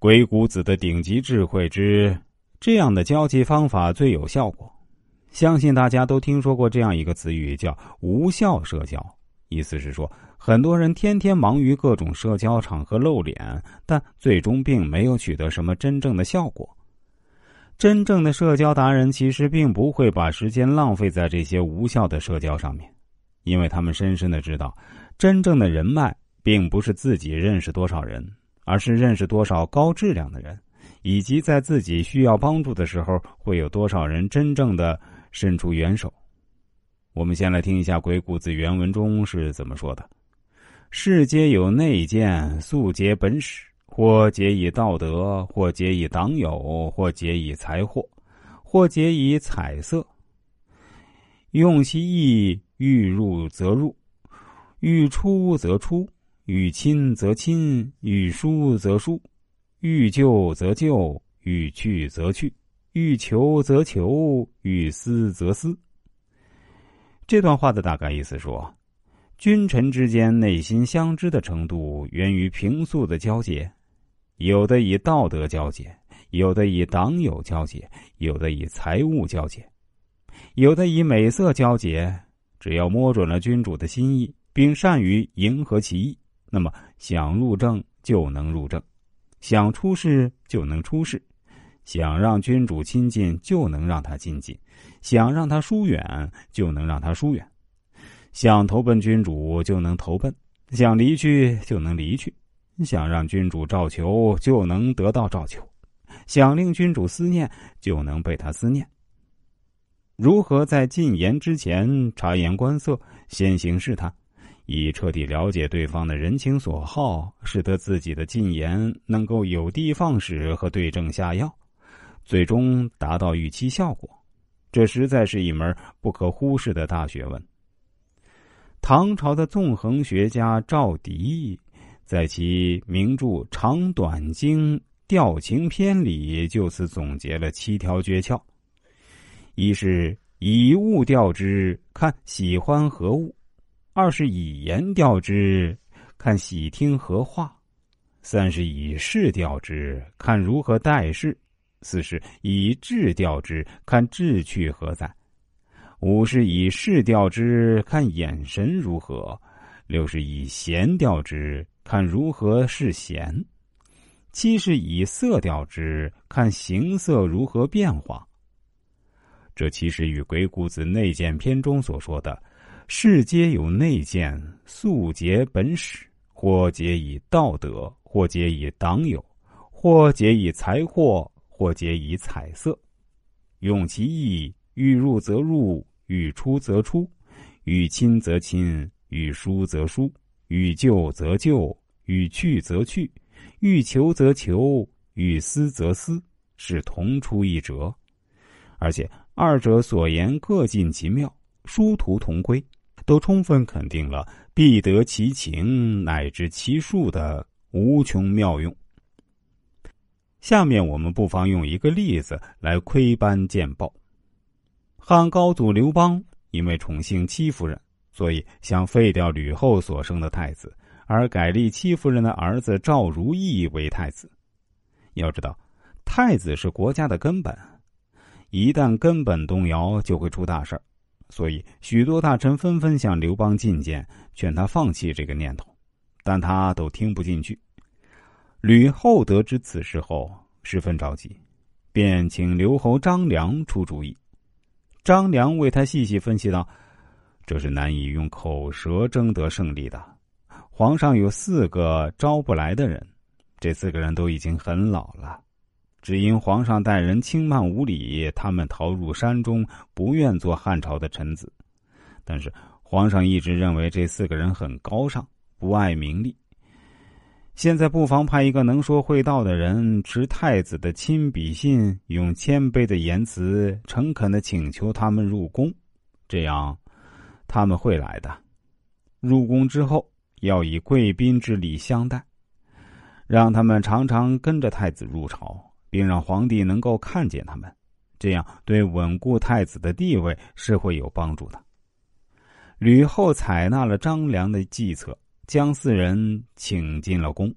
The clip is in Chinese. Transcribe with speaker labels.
Speaker 1: 鬼谷子的顶级智慧之这样的交际方法最有效果。相信大家都听说过这样一个词语，叫“无效社交”。意思是说，很多人天天忙于各种社交场合露脸，但最终并没有取得什么真正的效果。真正的社交达人其实并不会把时间浪费在这些无效的社交上面，因为他们深深的知道，真正的人脉并不是自己认识多少人，而是认识多少高质量的人，以及在自己需要帮助的时候，会有多少人真正的。伸出援手。我们先来听一下鬼谷子原文中是怎么说的：“世皆有内见，素结本始，或结以道德，或结以党友，或结以财货，或结以彩色。用其意，欲入则入，欲出则出，欲亲则亲，欲疏则疏，欲救则救，欲去则去。”欲求则求，欲思则思。这段话的大概意思说，君臣之间内心相知的程度源于平素的交结，有的以道德交结，有的以党友交结，有的以财物交结，有的以美色交结。只要摸准了君主的心意，并善于迎合其意，那么想入政就能入政，想出世就能出世。想让君主亲近，就能让他亲近；想让他疏远，就能让他疏远；想投奔君主，就能投奔；想离去，就能离去；想让君主照求，就能得到照求；想令君主思念，就能被他思念。如何在进言之前察言观色，先行试探，以彻底了解对方的人情所好，使得自己的进言能够有的放矢和对症下药。最终达到预期效果，这实在是一门不可忽视的大学问。唐朝的纵横学家赵迪，在其名著《长短经调情篇》里，就此总结了七条诀窍：一是以物调之，看喜欢何物；二是以言调之，看喜听何话；三是以事调之，看如何待事。四是以质调之，看志趣何在；五是以事调之，看眼神如何；六是以闲调之，看如何是闲；七是以色调之，看形色如何变化。这其实与鬼谷子内见篇中所说的“世皆有内见，素结本始，或结以道德，或结以党友，或结以财货”。或结以彩色，用其意，欲入则入，欲出则出，欲亲则亲，欲疏则疏，欲救则救，欲去则去，欲求则求，欲思则思，是同出一辙，而且二者所言各尽其妙，殊途同归，都充分肯定了必得其情乃至其术的无穷妙用。下面我们不妨用一个例子来窥斑见豹。汉高祖刘邦因为宠幸戚夫人，所以想废掉吕后所生的太子，而改立戚夫人的儿子赵如意为太子。要知道，太子是国家的根本，一旦根本动摇，就会出大事所以，许多大臣纷纷向刘邦进谏，劝他放弃这个念头，但他都听不进去。吕后得知此事后，十分着急，便请刘侯张良出主意。张良为他细细分析道：“这是难以用口舌争得胜利的。皇上有四个招不来的人，这四个人都已经很老了，只因皇上待人轻慢无礼，他们逃入山中，不愿做汉朝的臣子。但是皇上一直认为这四个人很高尚，不爱名利。”现在不妨派一个能说会道的人持太子的亲笔信，用谦卑的言辞、诚恳的请求他们入宫，这样他们会来的。入宫之后，要以贵宾之礼相待，让他们常常跟着太子入朝，并让皇帝能够看见他们，这样对稳固太子的地位是会有帮助的。吕后采纳了张良的计策。将四人请进了宫。